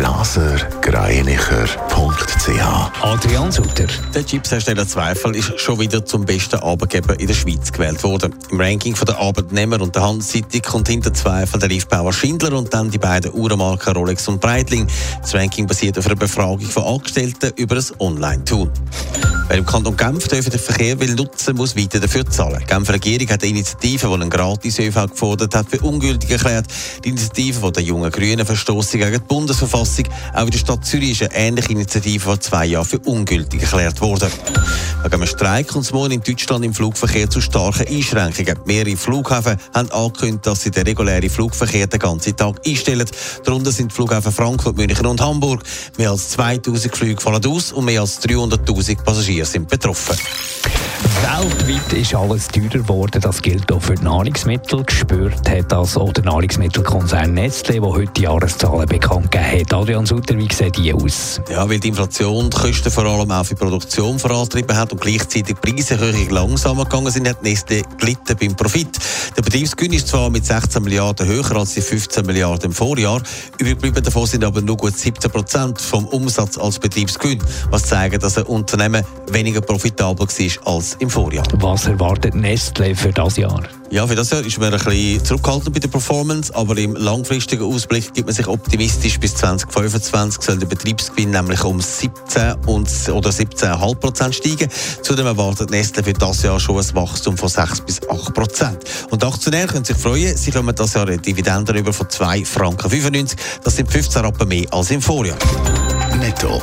blasergreinicher.ch Adrian Sutter. Der Chipshersteller Zweifel ist schon wieder zum besten Arbeitgeber in der Schweiz gewählt worden. Im Ranking der Arbeitnehmer und der Handelszeitung kommt hinter Zweifel der Liefbauer Schindler und dann die beiden Uhrenmarken Rolex und Breitling. Das Ranking basiert auf einer Befragung von Angestellten über ein Online-Tool. Wer im Kanton Genf den Verkehr will nutzen, muss weiter dafür zahlen. Die Genfer Regierung hat eine Initiative, die einen gratis ÖV gefordert hat, für ungültig erklärt. Die Initiative der jungen Grünen verstoßen gegen die Bundesverfassung. Auch in der Stadt Zürich ist eine ähnliche Initiative vor zwei Jahren für ungültig erklärt worden. Wegen einem Streik kommt es morgen in Deutschland im Flugverkehr zu starken Einschränkungen. Mehrere Flughäfen haben angekündigt, dass sie den regulären Flugverkehr den ganzen Tag einstellen. Darunter sind die Flughäfen Frankfurt, München und Hamburg. Mehr als 2000 Flüge fallen aus und mehr als 300.000 Passagiere Passagiere sind betroffen. Weltweit ist alles teurer geworden. Das gilt auch für die Nahrungsmittel. Gespürt hat das auch der Nahrungsmittelkonzern Nestle, der heute die Jahreszahlen bekannt gegeben hat. Adrian Sutter, wie sieht die aus? Ja, weil die Inflation die Kosten vor allem auch für die Produktion vorantrieben hat und gleichzeitig die Preiserhöhungen langsamer gegangen sind, hat Nestle gelitten beim Profit. Der Betriebsgewinn ist zwar mit 16 Milliarden höher als die 15 Milliarden im Vorjahr. Übrig davon sind aber nur gut 17 Prozent vom Umsatz als Betriebsgewinn, was zeigt, dass ein Unternehmen weniger profitabel war als im Vorjahr. Was erwartet Nestle für das Jahr? Ja, für das Jahr ist man ein bisschen zurückhaltend bei der Performance, aber im langfristigen Ausblick gibt man sich optimistisch bis 2025 soll der Betriebsgewinn nämlich um 17 und, oder 17,5 Prozent steigen. Zudem erwartet Nestle für das Jahr schon ein Wachstum von 6 bis 8 Prozent. Und Aktionäre können sich freuen, sie kommen das Jahr eine Dividende über von 2 Franken 95. Das sind 15 Rappen mehr als im Vorjahr. Netto,